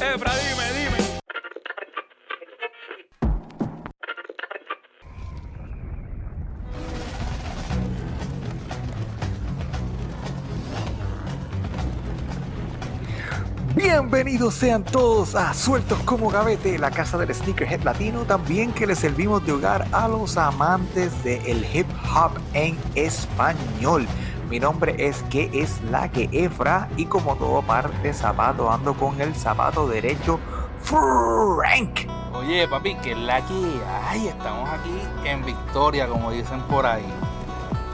Efra, dime, dime. Bienvenidos sean todos a Sueltos como Gavete, la casa del sneakerhead latino, también que le servimos de hogar a los amantes del hip hop en español. Mi nombre es que es la que Efra y como todo parte zapato ando con el zapato derecho Frank. Oye, papi, que es la que hay. Estamos aquí en Victoria, como dicen por ahí.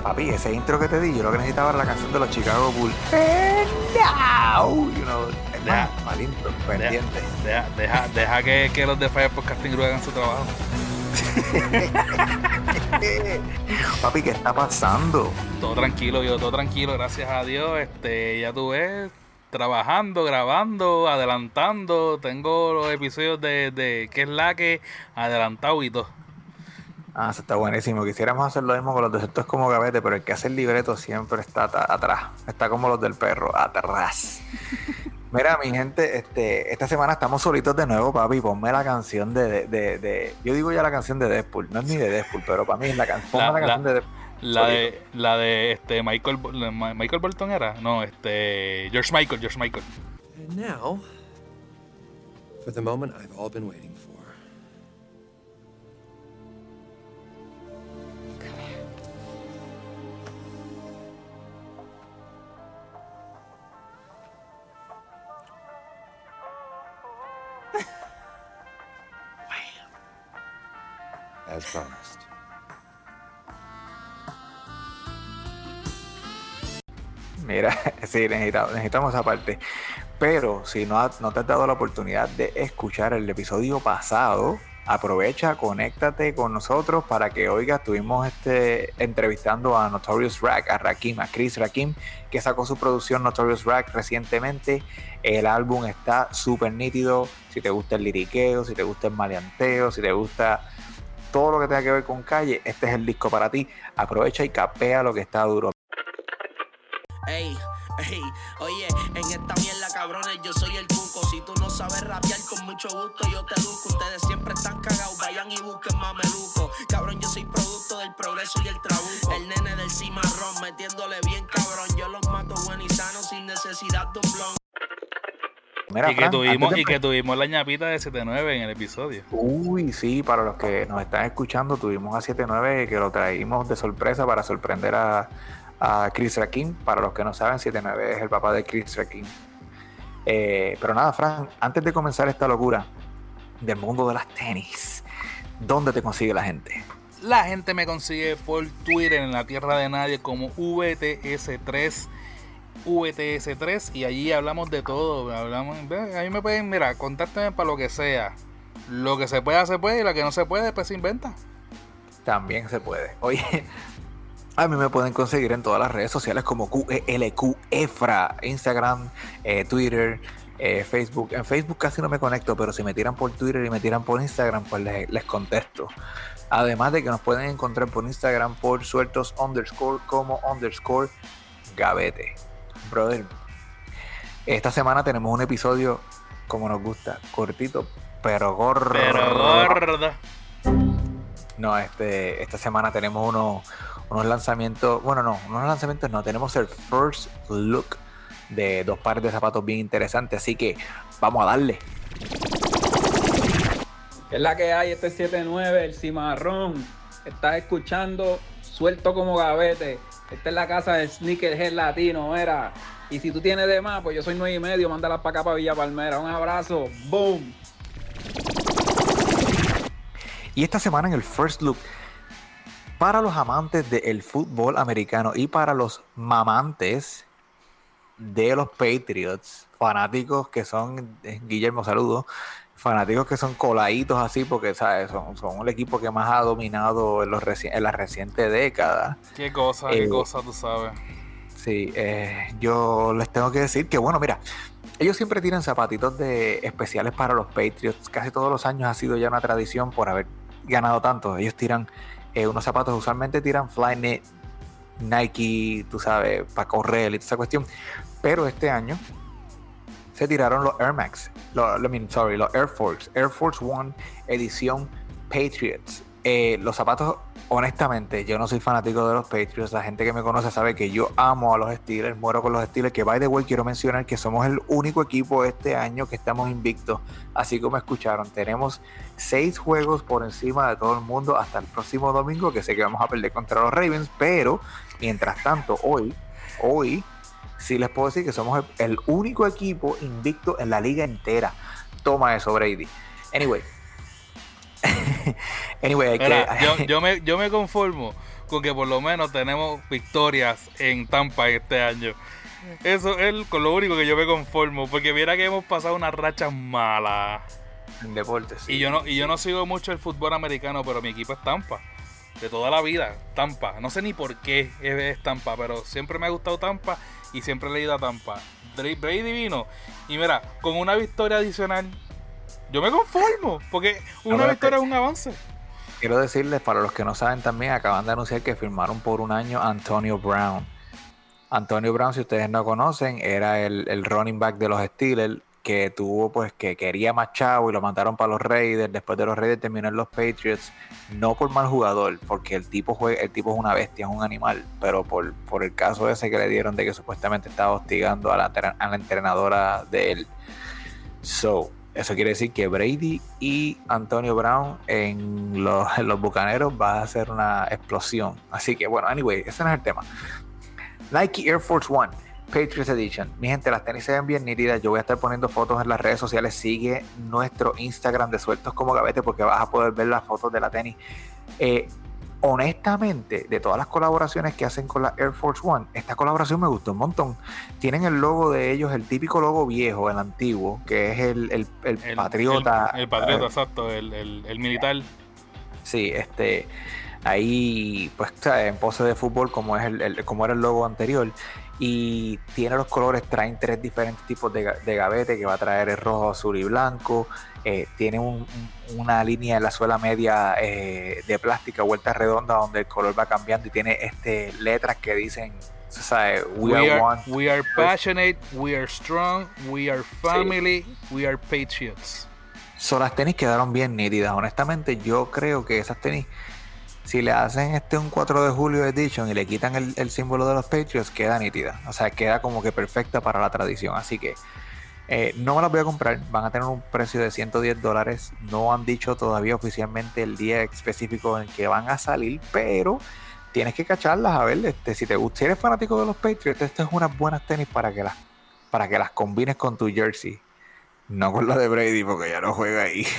Papi, ese intro que te di, yo lo que necesitaba era la canción de los Chicago Bulls. Now, you know, Deja. mal intro, pendiente. Deja, deja, deja que, que los de Fire Podcasting hagan su trabajo. Papi, ¿qué está pasando? Todo tranquilo, yo todo tranquilo, gracias a Dios. Este, ya tú ves, trabajando, grabando, adelantando. Tengo los episodios de, de que es la que adelantado y todo. Ah, eso está buenísimo. Quisiéramos hacer lo mismo con los de Esto es como gavete, pero el que hace el libreto siempre está atrás. Está como los del perro, atrás. Mira, mi gente, este, esta semana estamos solitos de nuevo, papi. Ponme la canción de, de, de- de- Yo digo ya la canción de Deadpool. No es ni de Deadpool, pero para mí es la, can- ponme La- la, la- canción de Deadpool. La de, la de este Michael Michael Bolton era, no, este George Michael, George Michael. And now, for the moment I've all been waiting for. As promised. Mira, sí, necesitamos, esa parte. Pero si no, no te has dado la oportunidad de escuchar el episodio pasado, aprovecha, conéctate con nosotros para que oigas. Estuvimos este, entrevistando a Notorious Rack, a Rakim, a Chris Rakim, que sacó su producción Notorious Rack recientemente. El álbum está súper nítido. Si te gusta el liriqueo, si te gusta el maleanteo, si te gusta todo lo que tenga que ver con calle, este es el disco para ti. Aprovecha y capea lo que está duro. Ey, ey, oye, en esta mierda cabrones yo soy el cuco. Si tú no sabes rapear con mucho gusto yo te educo. Ustedes siempre están cagados, vayan y busquen mameluco. Cabrón, yo soy producto del progreso y el trabuco. El nene del cimarrón metiéndole bien cabrón. Yo los mato buen y sano sin necesidad de un blon. Mira, y, que Fran, tuvimos, y que tuvimos la ñapita de 7-9 en el episodio. Uy, sí, para los que nos están escuchando, tuvimos a 7-9 que lo traímos de sorpresa para sorprender a, a Chris Rakim. Para los que no saben, 7-9 es el papá de Chris Rakim. Eh, pero nada, Fran, antes de comenzar esta locura del mundo de las tenis, ¿dónde te consigue la gente? La gente me consigue por Twitter en la tierra de nadie como VTS3. VTS3 y allí hablamos de todo. Hablamos, ve, ahí me pueden, mira, contáctenme para lo que sea. Lo que se pueda, se puede y lo que no se puede, pues se inventa. También se puede. Oye, a mí me pueden conseguir en todas las redes sociales como QELQ EFRA, Instagram, eh, Twitter, eh, Facebook. En Facebook casi no me conecto, pero si me tiran por Twitter y me tiran por Instagram, pues les, les contesto. Además de que nos pueden encontrar por Instagram por sueltos underscore como underscore gavete. Brother, esta semana tenemos un episodio como nos gusta, cortito, pero gordo. Pero gorda. No, este, esta semana tenemos unos, unos lanzamientos, bueno, no, unos lanzamientos no, tenemos el first look de dos pares de zapatos bien interesantes, así que vamos a darle. ¿Qué es la que hay? Este es 79, el cimarrón. Estás escuchando suelto como gavete. Esta es la casa del sneakerhead latino, era. Y si tú tienes de más, pues yo soy nueve y medio, mándalas para acá para Villa Palmera. Un abrazo, boom. Y esta semana en el first look, para los amantes del fútbol americano y para los mamantes de los Patriots, fanáticos que son, eh, Guillermo, saludos, fanáticos que son coladitos así porque ¿sabes? Son, son el equipo que más ha dominado en, los reci- en la reciente década. Qué cosa, Eh, qué cosa, tú sabes. Sí, eh, yo les tengo que decir que, bueno, mira, ellos siempre tiran zapatitos de especiales para los Patriots. Casi todos los años ha sido ya una tradición por haber ganado tanto. Ellos tiran eh, unos zapatos, usualmente tiran Flyknit, Nike, tú sabes, para correr y toda esa cuestión. Pero este año se tiraron los Air Max. los, sorry, los Air Force, Air Force One edición Patriots. Eh, los zapatos, honestamente, yo no soy fanático de los Patriots. La gente que me conoce sabe que yo amo a los Steelers, muero con los Steelers. Que by the way, quiero mencionar que somos el único equipo este año que estamos invictos. Así como escucharon, tenemos seis juegos por encima de todo el mundo hasta el próximo domingo, que sé que vamos a perder contra los Ravens. Pero mientras tanto, hoy, hoy, sí les puedo decir que somos el, el único equipo invicto en la liga entera. Toma eso, Brady. Anyway. anyway, hay Mira, que- yo, yo me, yo me conformo con que por lo menos tenemos victorias en Tampa este año. Eso es con lo único que yo me conformo, porque mira que hemos pasado unas rachas malas. en deportes. sí. Y yo no, y yo no sigo mucho el fútbol americano, pero mi equipo es Tampa. De toda la vida, Tampa. No sé ni por qué es, es Tampa, pero siempre me ha gustado Tampa y siempre he leído a Tampa. Dre- Brady vino. Y mira, con una victoria adicional, yo me conformo, porque una victoria es un avance. Quiero decirles, para los que no saben también, acaban de anunciar que firmaron por un año Antonio Brown. Antonio Brown, si ustedes no conocen, era el, el running back de los Steelers que tuvo, pues, que quería más chavo y lo mandaron para los Raiders. Después de los Raiders terminó en los Patriots. No por mal jugador, porque el tipo, juega, el tipo es una bestia, es un animal, pero por, por el caso ese que le dieron de que supuestamente estaba hostigando a la, a la entrenadora de él. So, eso quiere decir que Brady y Antonio Brown en los, en los Bucaneros va a ser una explosión. Así que bueno, anyway, ese no es el tema. Nike Air Force One, Patriots Edition. Mi gente, las tenis se ven bien nítidas. Yo voy a estar poniendo fotos en las redes sociales. Sigue nuestro Instagram de Sueltos como Gavete porque vas a poder ver las fotos de la tenis. Eh, honestamente, de todas las colaboraciones que hacen con la Air Force One, esta colaboración me gustó un montón. Tienen el logo de ellos, el típico logo viejo, el antiguo, que es el, el- el El- patriota. El, patriota, eh, exacto, el, el, el militar. Sí, este. Ahí, pues, en pose de fútbol, como es el, el- como era el logo anterior. Y tiene los colores, traen tres diferentes tipos de, de gavete, que va a traer el rojo, azul y blanco. Eh, tiene un- un- una línea en la suela media eh, de plástica, vuelta redonda, donde el color va cambiando y tiene este letras que dicen, ¿sabes? We, We are, are, one. we are passionate, we are strong, we are family, we are patriots. So, las tenis quedaron bien nítidas. Honestamente, yo creo que esas tenis, si le hacen este un 4 de julio edition y le quitan el, el símbolo de los Patriots, queda nítida. O sea, queda como que perfecta para la tradición. Así que eh, no me las voy a comprar. Van a tener un precio de 110 dólares. No han dicho todavía oficialmente el día específico en que van a salir, pero tienes que cacharlas a ver. Este, si te gusta, eres fanático de los Patriots, estas es unas buenas tenis para que las, para que las combines con tu jersey. No con la de Brady, porque ya no juega ahí.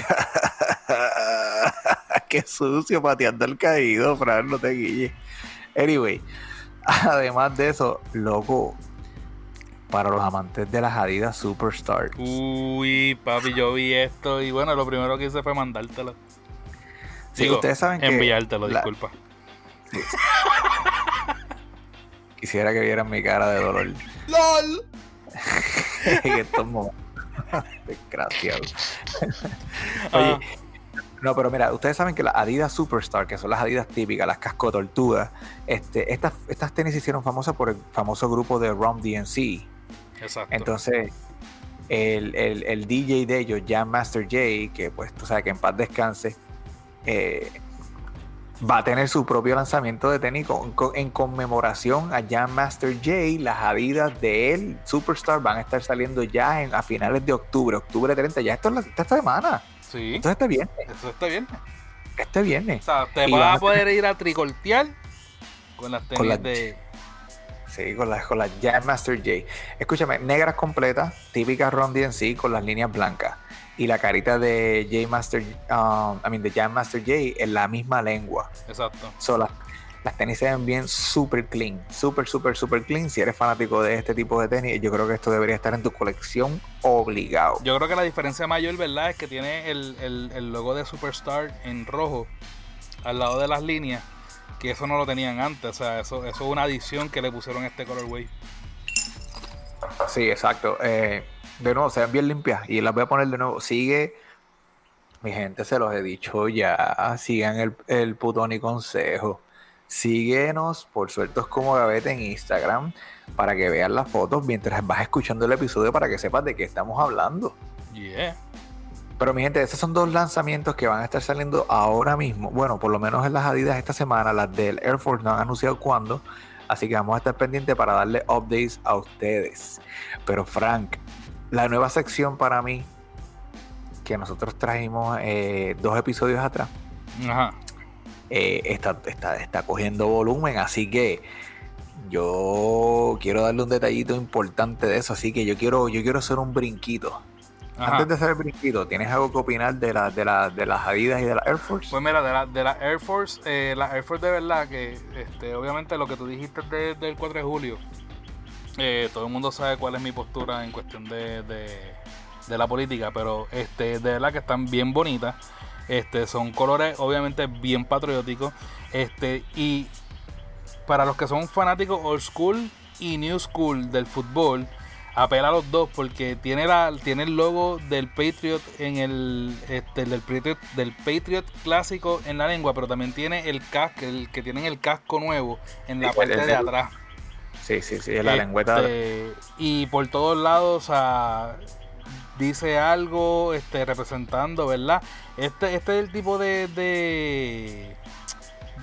Qué sucio pateando el caído, Fran, no te guille. Anyway, además de eso, loco, para los amantes de las Adidas Superstars. Uy, papi, yo vi esto y bueno, lo primero que hice fue mandártelo. Sí, Digo, ustedes saben que Enviártelo, la- disculpa. Quisiera que vieran mi cara de dolor ¡LOL! en estos momentos. Desgraciado. Oye, Ah, No, pero mira, ustedes saben que las Adidas Superstar, que son las Adidas típicas, las casco tortugas, este, estas, estas tenis se hicieron famosas por el famoso grupo de Rom DNC. exacto. Entonces, el, el- el DJ de ellos, Jam Master Jay, que pues tú sabes que en paz descanse, eh, va a tener su propio lanzamiento de tenis con- con- en conmemoración a Jam Master Jay. Las Adidas de él, Superstar, van a estar saliendo ya en- a finales de octubre, octubre 30, ya esto es la- esta semana. Sí, Entonces este viernes, eso está bien. este viernes. O sea, te vas a poder ir a tricortear con las tenis Con la- de. Sí, con las con la Jam Master J. Escúchame, negras completas, típicas Ron DNC con las líneas blancas. Y la carita de J Master, um, I mean, de Jam Master J en la misma lengua. Exacto. So, las, las tenis se ven bien super clean, super, super, super clean. Si eres fanático de este tipo de tenis, yo creo que esto debería estar en tu colección obligado. Yo creo que la diferencia mayor, ¿verdad? Es que tiene el, el- el logo de Superstar en rojo al lado de las líneas. Que eso no lo tenían antes. O sea, eso, eso es una adición que le pusieron a este colorway. Sí, exacto. Eh, de nuevo, se ven bien limpias. Y las voy a poner de nuevo. Sigue. Mi gente, se los he dicho ya. Sigan el, el putón y consejo. Síguenos por sueltos como gavete en Instagram para que vean las fotos mientras vas escuchando el episodio para que sepas de qué estamos hablando. Yeah. Pero mi gente, esos son dos lanzamientos que van a estar saliendo ahora mismo. Bueno, por lo menos en las Adidas esta semana, las del Air Force no han anunciado cuándo. Así que vamos a estar pendientes para darle updates a ustedes. Pero Frank, la nueva sección para mí, que nosotros trajimos eh, dos episodios atrás, Ajá. Eh, está, está, está cogiendo volumen. Así que yo quiero darle un detallito importante de eso. Así que yo quiero, yo quiero hacer un brinquito. Ajá. Antes de hacer el brinquito, ¿tienes algo que opinar de, la, de, la, de las Adidas y de la Air Force? Pues mira, de la, de la Air Force, eh, la Air Force de verdad que, este, obviamente lo que tú dijiste de- del 4 de julio, eh, todo el mundo sabe cuál es mi postura en cuestión de, de- de la política, pero este, de verdad que están bien bonitas, este, son colores obviamente bien patrióticos, este, y para los que son fanáticos old school y new school del fútbol, apela a los dos porque tiene la tiene el logo del Patriot en el este, del Patriot del Patriot clásico en la lengua, pero también tiene el casco el que tienen el casco nuevo en la Sí, parte el- de el- atrás. Sí, sí, sí, es la Este, lengüeta. Y por todos lados, o sea, dice algo este, representando, ¿verdad? Este, este es el tipo de, de,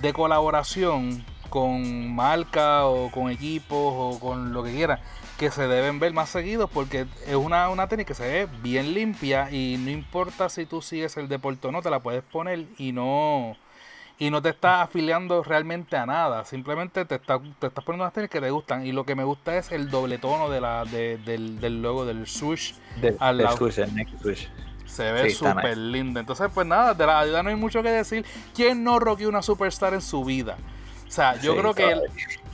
de colaboración con marcas o con equipos o con lo que quieran que se deben ver más seguidos porque es una, una tenis que se ve bien limpia y no importa si tú sigues el deporte o no, te la puedes poner y no y no te estás afiliando realmente a nada, simplemente te, está- te estás poniendo unas tenis que te gustan y lo que me gusta es el doble tono de la, de- del, del logo del swoosh, de, al del el Nike Switch. se ve Sí, está súper linda. Entonces, pues nada, de la Adidas no hay mucho que decir. ¿Quién no rockeó una superstar en su vida? O sea, yo Sí, creo que el-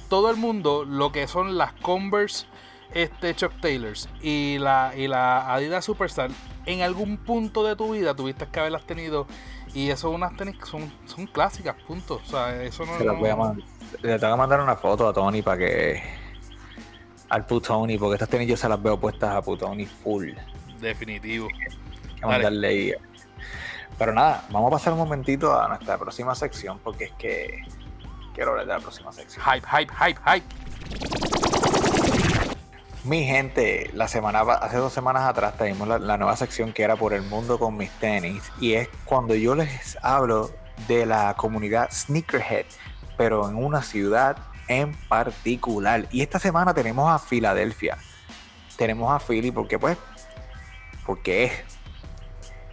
todo el mundo, lo que son las Converse este, Chuck Taylors y la, y la Adidas Superstar, en algún punto de tu vida tuviste que haberlas tenido. Y eso unas tenis que son, son clásicas, punto. O sea, eso no Se las voy a mandar. Le tengo que mandar una foto a Tony para que. Al Putoni, porque estas tenis yo se las veo puestas a Putoni full. Definitivo. Hay que mandarle ahí. Pero nada, vamos a pasar un momentito a nuestra próxima sección, porque es que quiero hablar de la próxima sección. Hype, hype, hype, hype. Mi gente, la semana hace dos semanas atrás traímos la, la nueva sección que era por el mundo con mis tenis y es cuando yo les hablo de la comunidad sneakerhead, pero en una ciudad en particular. Y esta semana tenemos a Filadelfia. Tenemos a Philly porque pues, porque es,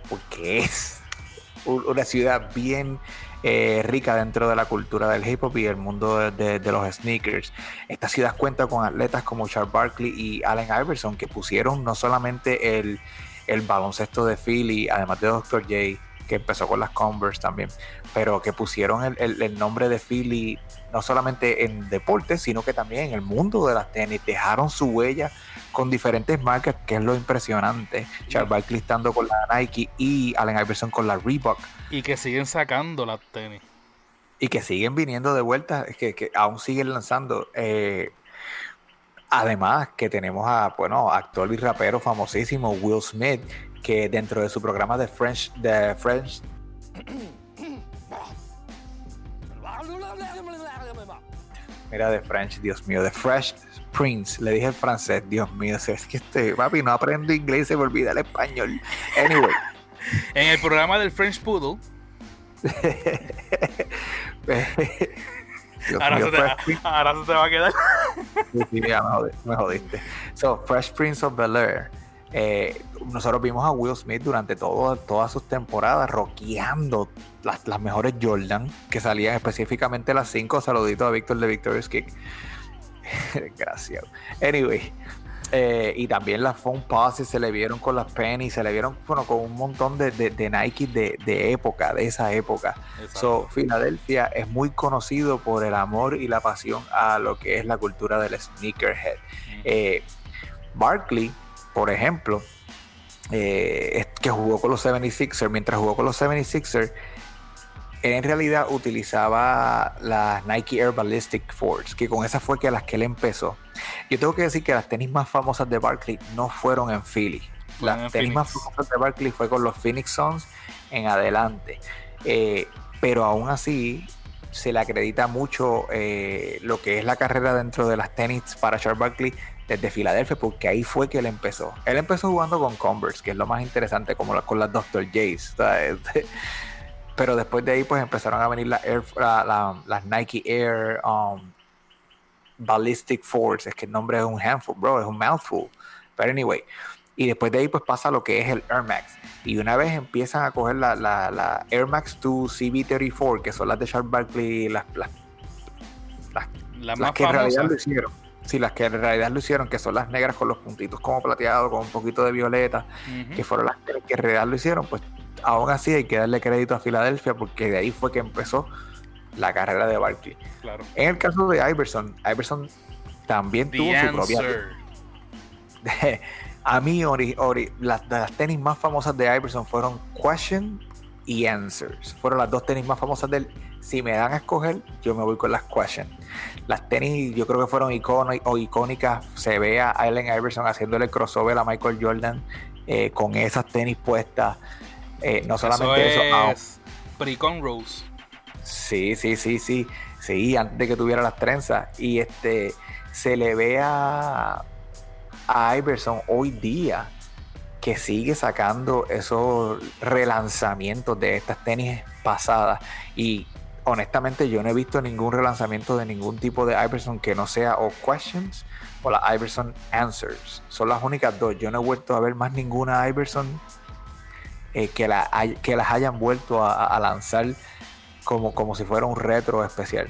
porque es una ciudad bien eh, rica dentro de la cultura del hip hop y el mundo de, los sneakers. Esta ciudad cuenta con atletas como Charles Barkley y Allen Iverson que pusieron no solamente el, el baloncesto de Philly, además de Dr. J, que empezó con las Converse también, pero que pusieron el, el- el nombre de Philly no solamente en deportes, sino que también en el mundo de las tenis. Dejaron su huella con diferentes marcas, que es lo impresionante. Charles Barkley estando con la Nike y Allen Iverson con la Reebok Y que siguen sacando las tenis. y que siguen viniendo de vuelta, es que, que aún siguen lanzando. Eh, además que tenemos a, bueno, actor y rapero famosísimo Will Smith, que dentro de su programa de French, de French, mira de French, Dios mío, de Fresh Prince, le dije el francés, Dios mío, es que este papi no aprendo inglés, se me olvida el español. Anyway. En el programa del French Poodle, Dios ahora mío, se, te, Fresh Prince ahora se te va a quedar. Sí, sí, ya me, jodiste. So, Fresh Prince of Bel Air. eh, nosotros vimos a Will Smith durante todo, todas sus temporadas rockeando las, las mejores Jordan que salían específicamente las 5. Saludito a Víctor de Victorious Kick. Gracias. Anyway. eh, y también las Phone Passes se le vieron con las Penny, se le vieron bueno, con un montón de, de, de Nike de, de época, de esa época. So, Filadelfia es muy conocido por el amor y la pasión a lo que es la cultura del sneakerhead. Eh, Barkley, por ejemplo, eh, que jugó con los 76ers, mientras jugó con los 76ers, él en realidad utilizaba las Nike Air Ballistic Force, que con esas fue que las que él empezó. Yo tengo que decir que las tenis más famosas de Barkley no fueron en Philly. Las en tenis más famosas de Barkley fue con los Phoenix Suns en adelante. Eh, pero aún así se le acredita mucho eh, lo que es la carrera dentro de las tenis para Charles Barkley desde Filadelfia, porque ahí fue que él empezó. Él empezó jugando con Converse, que es lo más interesante, como con las Dr. J's. Pero después de ahí, pues empezaron a venir las la, Nike Air um, Ballistic Force. Es que el nombre es un handful, bro, es un mouthful. Pero anyway, y después de ahí, pues pasa lo que es el Air Max. Y una vez empiezan a coger la, la, Air Max 2 CB34, que son las de Charles Barkley, las, las, las, que en realidad lo hicieron. Sí, las que en realidad lo hicieron, que son las negras con los puntitos como plateados, con un poquito de violeta, que fueron las que, en realidad lo hicieron, pues aún así hay que darle crédito a Filadelfia porque de ahí fue que empezó la carrera de Barkley. Claro. En el caso de Iverson, Iverson también tuvo su propia. A mí, ori, las, las, tenis más famosas de Iverson fueron Question y Answers. Fueron las dos tenis más famosas de él. Si me dan a escoger, yo me voy con las Question. Las tenis, yo creo que fueron icono, o icónicas. Se ve a Allen Iverson haciéndole crossover a Michael Jordan eh, con esas tenis puestas. Eh, no solamente eso. eso es pre-con Rose. Sí, sí, sí, sí. Sí, antes de que tuviera las trenzas. Y este se le ve a a Iverson hoy día que sigue sacando esos relanzamientos de estas tenis pasadas y honestamente yo no he visto ningún relanzamiento de ningún tipo de Iverson que no sea o Questions o la Iverson Answers. Son las únicas dos. Yo no he vuelto a ver más ninguna Iverson eh, que, la, que las hayan vuelto a, lanzar como, como si fuera un retro especial.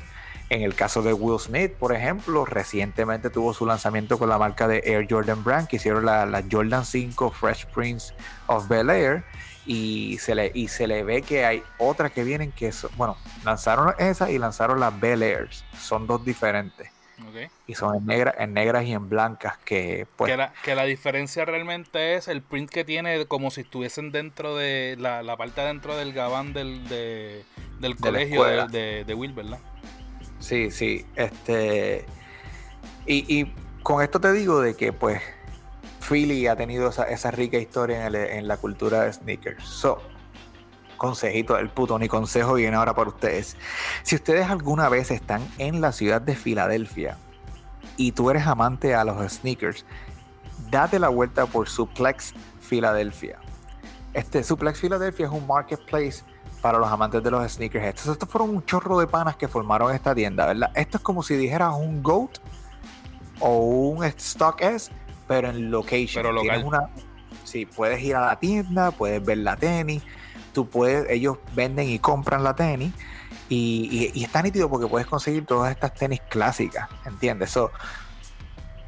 En el caso de Will Smith, por ejemplo, recientemente tuvo su lanzamiento con la marca de Air Jordan Brand, que hicieron la, Jordan 5 Fresh Prince of Bel Air. Y se, le, y se le ve que hay otras que vienen que, son, bueno, lanzaron esa y lanzaron las Bel Airs. Son dos diferentes. Y son en, negra, en negras y en blancas que pues... Que la, que la diferencia realmente es el print que tiene como si estuviesen dentro de la, la parte dentro del gabán del, del colegio de, de, de Will, ¿verdad? Sí, sí. Este. Y, con esto te digo de que, pues, Philly ha tenido esa, rica historia en, la cultura de sneakers. So, consejito del puto, ni consejo viene ahora para ustedes. Si ustedes alguna vez están en la ciudad de Filadelfia y tú eres amante a los sneakers, date la vuelta por Suplex Filadelfia. Este Suplex Filadelfia es un marketplace para los amantes de los sneakers. Estos, estos fueron un chorro de panas que formaron esta tienda, ¿verdad? Esto es como si dijeras un GOAT o un Stock S, pero en location. Pero local. Una, sí, puedes ir a la tienda, puedes ver la tenis, tú puedes, ellos venden y compran la tenis. Y, y, está nítido porque puedes conseguir todas estas tenis clásicas, ¿entiendes? So,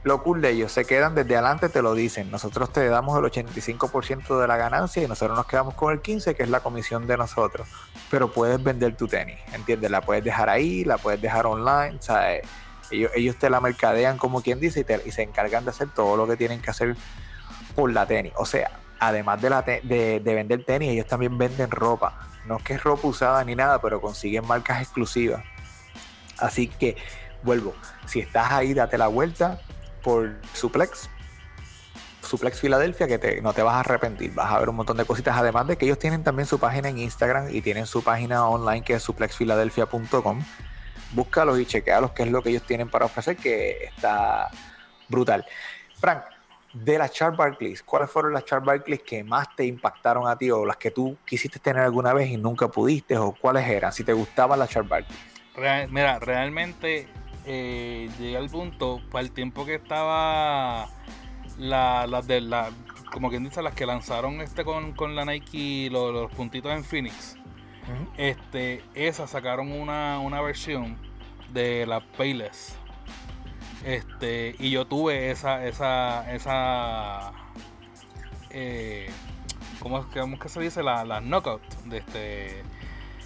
lo cool de ellos, se quedan desde adelante, te lo dicen. Nosotros te damos el 85% de la ganancia y nosotros nos quedamos con el 15%, que es la comisión de nosotros. Pero puedes vender tu tenis, ¿entiendes? La puedes dejar ahí, la puedes dejar online, ¿sabes? Ellos, ellos te la mercadean como quien dice y, se encargan de hacer todo lo que tienen que hacer por la tenis. O sea, además de, la de, de vender tenis, ellos también venden ropa. No es que es ropa usada ni nada, pero consiguen marcas exclusivas. Así que vuelvo, si estás ahí, date la vuelta, por Suplex. Suplex Filadelfia, que te, no te vas a arrepentir. Vas a ver un montón de cositas. Además de que ellos tienen también su página en Instagram y tienen su página online que es suplexfiladelfia.com. Búscalos y chequealos qué es lo que ellos tienen para ofrecer, que está brutal. Frank, de las Char Barclays, ¿cuáles fueron las Char Barclays que más te impactaron a ti o las que tú quisiste tener alguna vez y nunca pudiste o cuáles eran? Si te gustaban las Char Barclays. mira, realmente eh, llegué al punto, para el tiempo que estaba las de la, como quien dice, las que lanzaron este con, la Nike, los, puntitos en Phoenix, este, esas sacaron una, versión de la Payless. Este, y yo tuve esa, esa, esa, eh, ¿cómo, es que se dice? La, la knockout de este.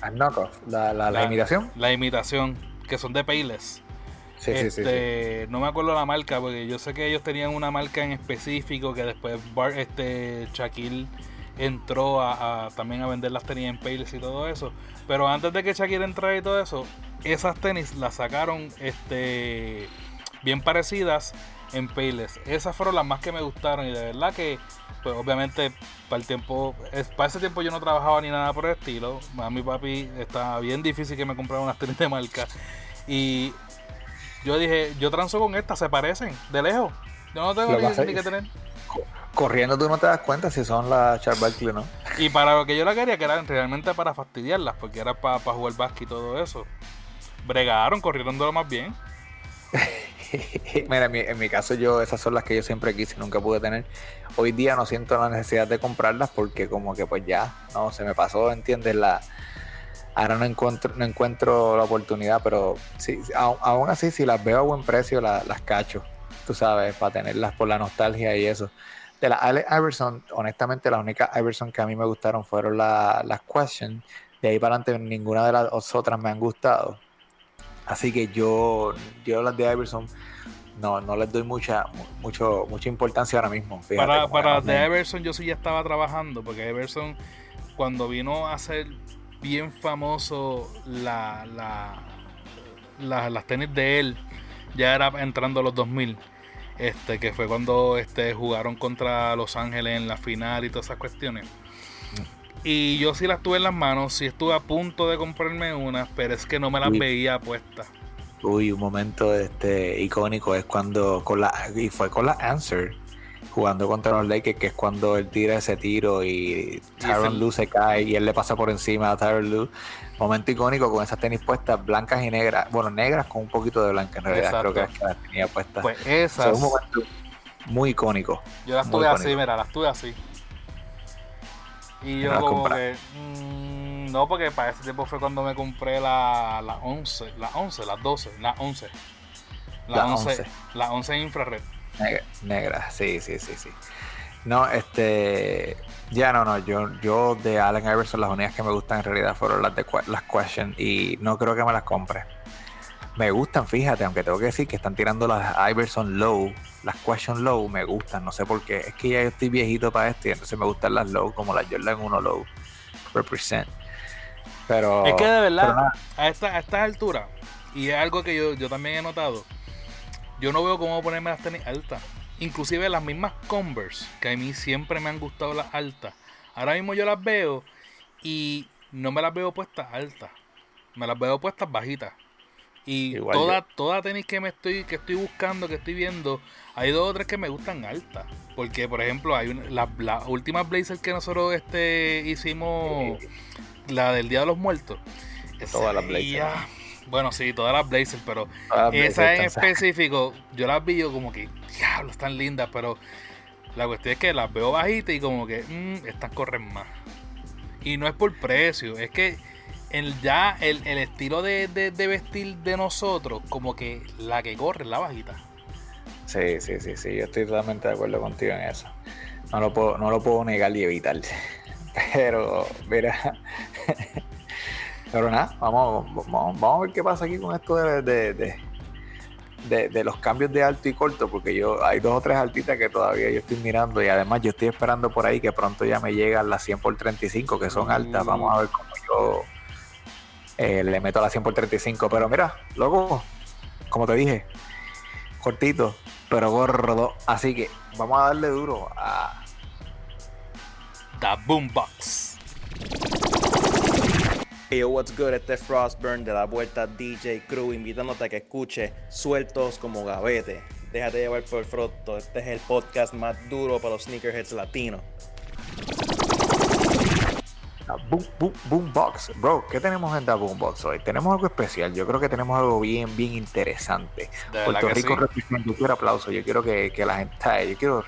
La knockout, la, la, imitación. La imitación, que son de Payless. Este, no me acuerdo la marca, porque yo sé que ellos tenían una marca en específico que después este Shaquille entró a, también a vender las tenis en Payless y todo eso. Pero antes de que Shaquille entrara y todo eso, esas tenis las sacaron este bien parecidas en Payless. Esas fueron las más que me gustaron y de verdad que pues obviamente para el tiempo, para ese tiempo yo no trabajaba ni nada por el estilo. A mi papi estaba bien difícil que me comprara unas tenis de marca. Y yo dije, yo transo con estas, se parecen, de lejos. Yo no tengo ni, ni que tener. Corriendo tú no te das cuenta si son las Charles Barkley o no. Y para lo que yo la quería, que era realmente para fastidiarlas, porque era para jugar básquet y todo eso. Bregaron, corrieron de lo más bien. Mira, en mi, caso yo, esas son las que yo siempre quise nunca pude tener. Hoy día no siento la necesidad de comprarlas porque como que pues ya, no, se me pasó, ¿entiendes? La, ahora no encuentro, no encuentro la oportunidad, pero sí, aún, así si las veo a buen precio la- las cacho, tú sabes, para tenerlas por la nostalgia y eso. De las Allen Iverson, honestamente las únicas Iverson que a mí me gustaron fueron la- las Question. De ahí para adelante ninguna de las otras me han gustado. Así que yo, yo las de Iverson no, no les doy mucha, mu- mucho, mucha importancia ahora mismo. fíjate, para para me- Everson yo sí ya estaba trabajando, porque Everson cuando vino a ser bien famoso la, la, la- las tenis de él, ya era entrando a los 2000. Este, que fue cuando este, jugaron contra Los Ángeles en la final y todas esas cuestiones. Y yo sí las tuve en las manos, sí estuve a punto de comprarme unas, pero es que no me las Uy. veía puestas. Uy, un momento este icónico es cuando con la y fue con la Answer jugando contra los Lakers, que es cuando él tira ese tiro y Tyron Lue se cae y él le pasa por encima a Tyron Lue. Momento icónico con esas tenis puestas blancas y negras, bueno, negras con un poquito de blanca en realidad, Exacto. creo que es que las tenía puestas. Pues O sea, esas, un momento muy icónico. yo las tuve así, mira, las tuve así. Y ¿Y yo como compraste? que, mm, no, porque para ese tiempo fue cuando me compré la, la 11, la 11, las 12, la 11. La, La 11, 11. la 11 infrared. Negra, negra, sí, sí, sí, sí. No, este. Ya no, no. Yo, yo de Allen Iverson, las únicas que me gustan en realidad fueron las de las Question. Y no creo que me las compre. Me gustan, fíjate, aunque tengo que decir que están tirando las Iverson Low, las Question Low, me gustan. No sé por qué. Es que ya yo estoy viejito para esto y entonces me gustan las Low, como las Jordan 1 Low. Represent. Pero. es que de verdad, a, esta, a estas alturas, y es algo que yo, yo también he notado, yo no veo cómo ponerme las tenis altas. Inclusive las mismas Converse, que a mí siempre me han gustado las altas. Ahora mismo yo las veo y no me las veo puestas altas. Me las veo puestas bajitas. Y Igual toda, toda tenis que me estoy, que estoy buscando, que estoy viendo, hay dos o tres que me gustan altas. Porque, por ejemplo, hay una, las las últimas Blazer que nosotros este, hicimos, la del Día de los Muertos. Todas las esa Blazer. veía- Bueno, sí, todas las Blazer, pero todas esa Blazers en específico, yo las vi yo como que, diablo, están lindas, pero la cuestión es que las veo bajitas y como que, mm, estas corren más. Y no es por precio, es que el, ya el, el estilo de, de- de vestir de nosotros, como que la que corre es la bajita. Sí, sí, sí, sí, yo estoy totalmente de acuerdo contigo en eso. No lo puedo, no lo puedo negar y evitar. Pero, mira. Pero nada, vamos, vamos, vamos a ver qué pasa aquí con esto de, de, de, de- de los cambios de alto y corto, porque yo hay dos o tres altitas que todavía yo estoy mirando y además yo estoy esperando por ahí que pronto ya me llegan las 100 por 35, que son altas. Vamos a ver cómo yo eh, le meto a las 100 por 35. Pero mira, loco, como te dije, cortito, pero gordo. Así que vamos a darle duro a. The Boombox. Hey, yo, what's good? Este es Frostburn de la Vuelta DJ Crew, invitándote a que escuche Sueltos como Gavete. Déjate llevar por el froto. Este es el podcast más duro para los sneakerheads latinos. Boom, boom, Boombox. Bro, ¿qué tenemos en la Boombox hoy? Tenemos algo especial. Yo creo que tenemos algo bien, bien interesante. De Puerto Rico sí. Yo quiero aplausos. Yo quiero que, que la gente. Yo quiero.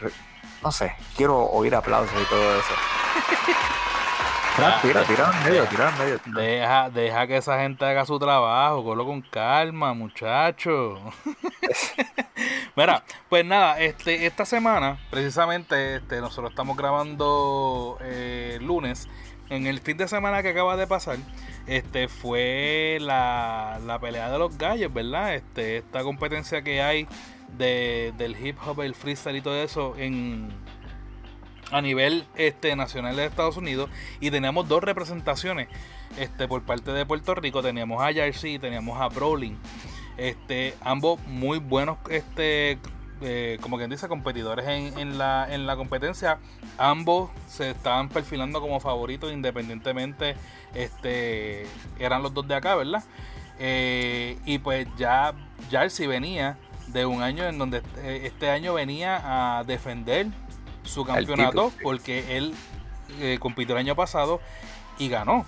No sé, quiero oír aplausos y todo eso. Tira, tira, tira en medio, tira en medio. tira. Deja, deja que esa gente haga su trabajo, colo con calma, muchacho. Mira, pues nada, este, esta semana, precisamente, este, nosotros estamos grabando eh, lunes. En el fin de semana que acaba de pasar, este, fue la, la pelea de los gallos, ¿verdad? Este, esta competencia que hay de, del hip hop, el freestyle y todo eso en, a nivel este, nacional de Estados Unidos y teníamos dos representaciones este, por parte de Puerto Rico. Teníamos a Jersey y teníamos a Brolin. Este, ambos muy buenos, este, eh, como quien dice, competidores en, en la, en la competencia. Ambos se estaban perfilando como favoritos independientemente. Este, eran los dos de acá, ¿verdad? Eh, y pues ya Jersey venía de un año en donde eh, este año venía a defender su campeonato porque él eh, compitió el año pasado y ganó.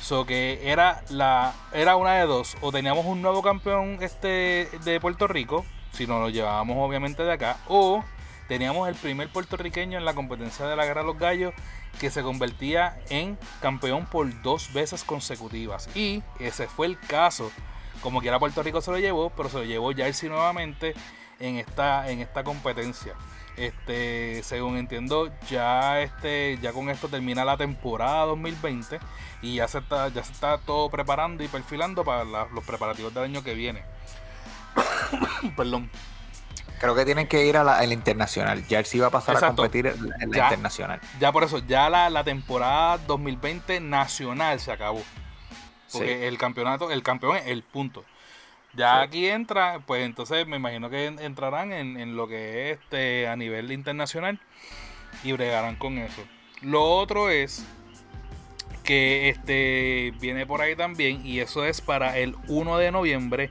So que era la era una de dos, o teníamos un nuevo campeón este de Puerto Rico, si nos lo llevábamos obviamente de acá, o teníamos el primer puertorriqueño en la competencia de la Guerra de los Gallos que se convertía en campeón por dos veces consecutivas. Y ese fue el caso. Como quiera Puerto Rico se lo llevó, pero se lo llevó Jersey nuevamente en esta, en esta competencia. Este, según entiendo, ya este, ya con esto termina la temporada 2020 y ya se está, ya se está todo preparando y perfilando para los preparativos del año que viene. Perdón. Creo que tienen que ir a la, a la internacional. Jersey va a pasar Exacto. a competir en la Ya. internacional. Ya por eso, ya la, la temporada 2020 nacional se acabó. Porque Sí. el campeonato, el campeón es el punto. Ya Sí. aquí entra, pues entonces me imagino que en- entrarán en, en lo que es este a nivel internacional y bregarán con eso. Lo otro es que este viene por ahí también y eso es para el 1 de noviembre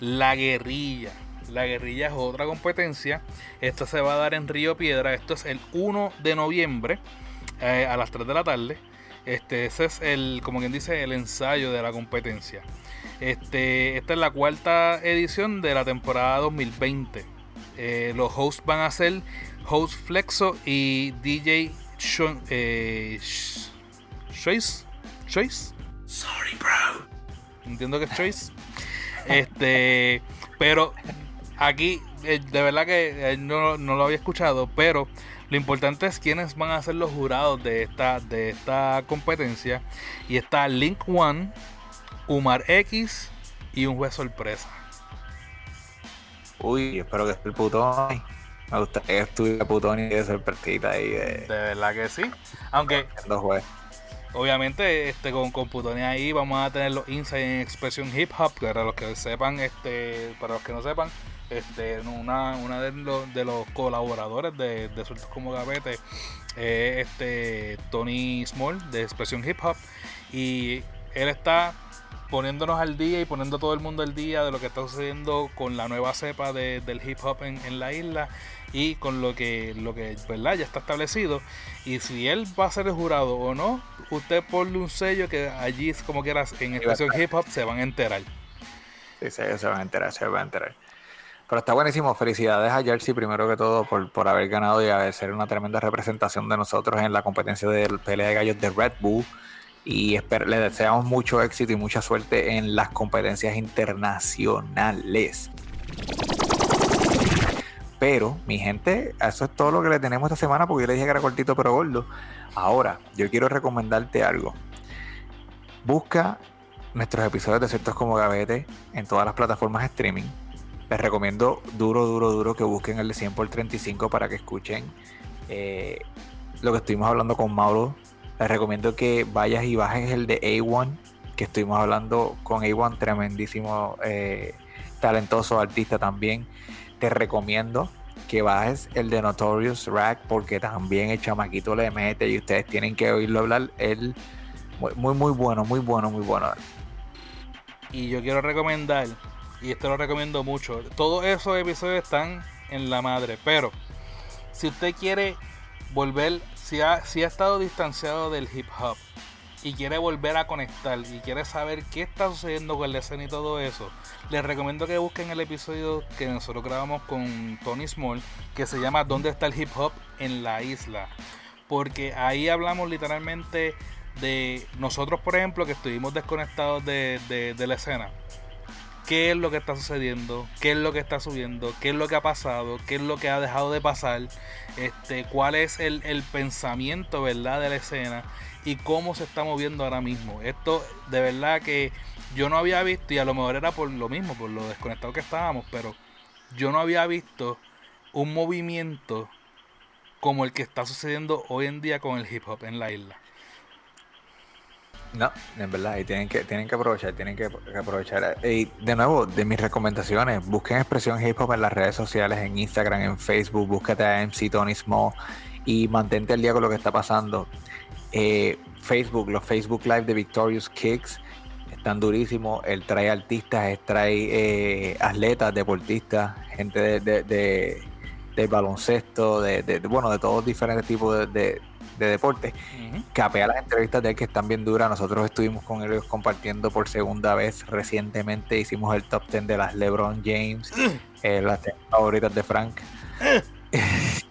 la guerrilla. La guerrilla es otra competencia. Esto se va a dar en Río Piedra. Esto es el 1 de noviembre eh, a las 3 de la tarde. Este, ese es el, como quien dice, el ensayo de la competencia. Este, esta es la cuarta edición de la temporada 2020. Eh, los hosts van a ser Host Flexo y DJ Sho- eh. Choice. Sorry, bro. Entiendo que es Choice. Este, pero aquí, eh, de verdad que eh, no, no lo había escuchado, pero lo importante es quiénes van a ser los jurados de esta, de esta competencia. Y está Link One, Umar X y un juez sorpresa. Uy, espero que esté el putón. Me gustaría que estuviera putón y de sorpresita ahí de, De verdad que sí. Aunque dos jueces. Obviamente, este, con Computones ahí vamos a tener los insights en expresión hip hop, para los que sepan, este, para los que no sepan, este, una, una de, los, de los colaboradores de, de Sueltos como Gavete es este Tony Small de expresión hip hop y él está poniéndonos al día y poniendo todo el mundo al día de lo que está sucediendo con la nueva cepa de- del hip hop en, en la isla y con lo que lo que verdad ya está establecido y si él va a ser el jurado o no usted ponle un sello que allí como quieras en expresión hip hop se van a enterar Sí, se, se van a enterar, se van a enterar. Pero está buenísimo. Felicidades a Jersey, primero que todo, por, por haber ganado y haber ser una tremenda representación de nosotros en la competencia del pelea de gallos de Red Bull. Y le deseamos mucho éxito y mucha suerte en las competencias internacionales. Pero, mi gente, eso es todo lo que le tenemos esta semana porque yo le dije que era cortito pero gordo. Ahora, yo quiero recomendarte algo. Busca nuestros episodios de Ciertos como Gavete en todas las plataformas de streaming. Les recomiendo duro, duro, duro que busquen el de 100 por 35 para que escuchen eh, lo que estuvimos hablando con Mauro. Les recomiendo que vayas y bajes el de A1, que estuvimos hablando con A1, tremendísimo, eh, talentoso artista también. Te recomiendo que bajes el de Notorious Rack porque también el chamaquito le mete y ustedes tienen que oírlo hablar. Él, muy, muy, muy bueno, muy bueno, muy bueno. y yo quiero recomendar y esto lo recomiendo mucho todos esos episodios están en la madre pero si usted quiere volver si ha, si ha estado distanciado del hip hop y quiere volver a conectar y quiere saber qué está sucediendo con la escena y todo eso, les recomiendo que busquen el episodio que nosotros grabamos con Tony Small, que se llama ¿Dónde está el hip hop en la isla? Porque ahí hablamos literalmente de nosotros, por ejemplo, que estuvimos desconectados de, de- la escena. ¿Qué es lo que está sucediendo? ¿Qué es lo que está subiendo? ¿Qué es lo que ha pasado? ¿Qué es lo que ha dejado de pasar? Este, ¿Cuál es el, el pensamiento verdad de la escena? Y cómo se está moviendo ahora mismo. Esto de verdad que yo no había visto, y a lo mejor era por lo mismo, por lo desconectado que estábamos, pero yo no había visto un movimiento como el que está sucediendo hoy en día con el hip hop en la isla. No, en verdad, y tienen que, tienen que aprovechar, tienen que, aprovechar. Y de nuevo, de mis recomendaciones, busquen expresión hip hop en las redes sociales, en Instagram, en Facebook, búscate a MC Tony Small y mantente al día con lo que está pasando. Eh, Facebook, los Facebook Live de Victorious Kicks, están durísimos. Él trae artistas, él trae eh, atletas, deportistas, gente de, de, de- de baloncesto, de, bueno, de todos diferentes tipos de, de- de deportes. Ujú. Capea las entrevistas de él que están bien duras. Nosotros estuvimos con ellos compartiendo por segunda vez recientemente. Hicimos el top 10 de las LeBron James, eh, las 10 favoritas de Frank.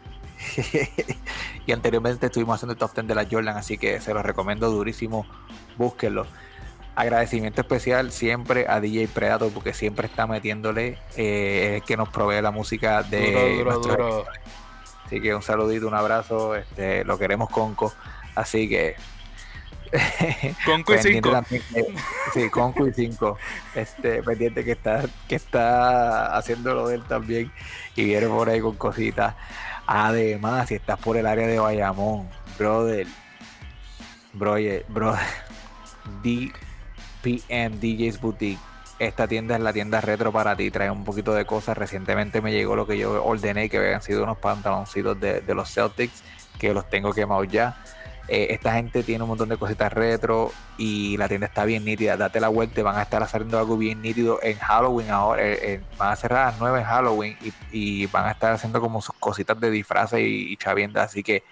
y anteriormente estuvimos haciendo el top 10 de las Jordan, así que se los recomiendo durísimo. Búsquenlo. Agradecimiento especial siempre a DJ Predator porque siempre está metiéndole, eh, el que nos provee la música de Duro, duro, nuestros duro. Así que un saludito, un abrazo, este, lo queremos Conco. Así que. Conco y sí, Conco y 5. Este, pendiente que está, que está haciendo lo de él también. Y viene por ahí con cositas. Además, si estás por el área de Bayamón, brother. Brother, brother. DPM DJs Boutique. Esta tienda es la tienda retro para ti. Trae un poquito de cosas. Recientemente me llegó lo que yo ordené, que habían sido unos pantaloncitos de, de los Celtics, que los tengo quemados ya. Eh, esta gente tiene un montón de cositas retro y la tienda está bien nítida. Date la vuelta van a estar haciendo algo bien nítido en Halloween ahora. eh, eh, van a cerrar a las 9 en Halloween y, van a estar haciendo como sus cositas de disfraces y, y chaviendas. Así que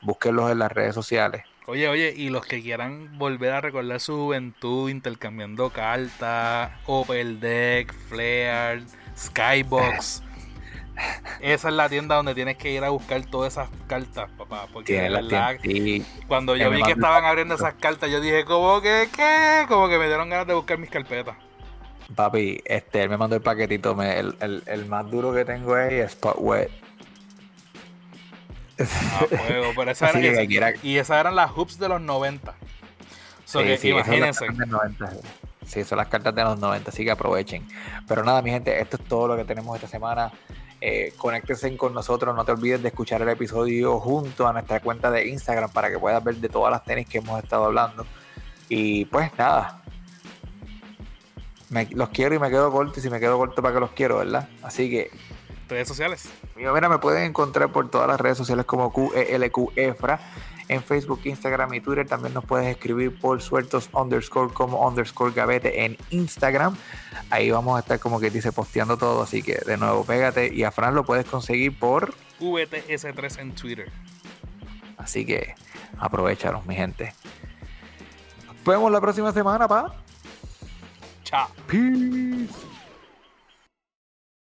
búsquenlos en las redes sociales. Oye, oye, y los que quieran volver a recordar su juventud intercambiando cartas, Opel Deck, Flare, Skybox. Esa es la tienda donde tienes que ir a buscar todas esas cartas, papá. Porque de verdad, cuando yo vi que estaban abriendo esas cartas, yo dije, ¿cómo que qué? Como que me dieron ganas de buscar mis carpetas. Papi, este, él me mandó el paquetito. me- el, el- el más duro que tengo es Spot Wet. A fuego. Pero esa Así era- que esa- quiera- y esas eran las hoops de los 90. So Sí, que sí, esas son las imagínense. cartas del 90. Sí, son las cartas de los 90, así que aprovechen. Pero nada, mi gente, esto es todo lo que tenemos esta semana. Eh, conéctense con nosotros, no te olvides de escuchar el episodio junto a nuestra cuenta de Instagram para que puedas ver de todas las tenis que hemos estado hablando. Y pues nada, me- los quiero y me quedo corto y si me quedo corto para que los quiero, ¿verdad? Así que Redes sociales. Mira, mira, me pueden encontrar por todas las redes sociales como QELQ Efra. En Facebook, Instagram y Twitter también nos puedes escribir por sueltos underscore como underscore gavete en Instagram. Ahí vamos a estar como que dice posteando todo. Así que de nuevo, pégate. Y a Fran lo puedes conseguir por. VTS3 en Twitter. Así que aprovecharos, mi gente. Nos vemos la próxima semana, pa. Chao. Peace.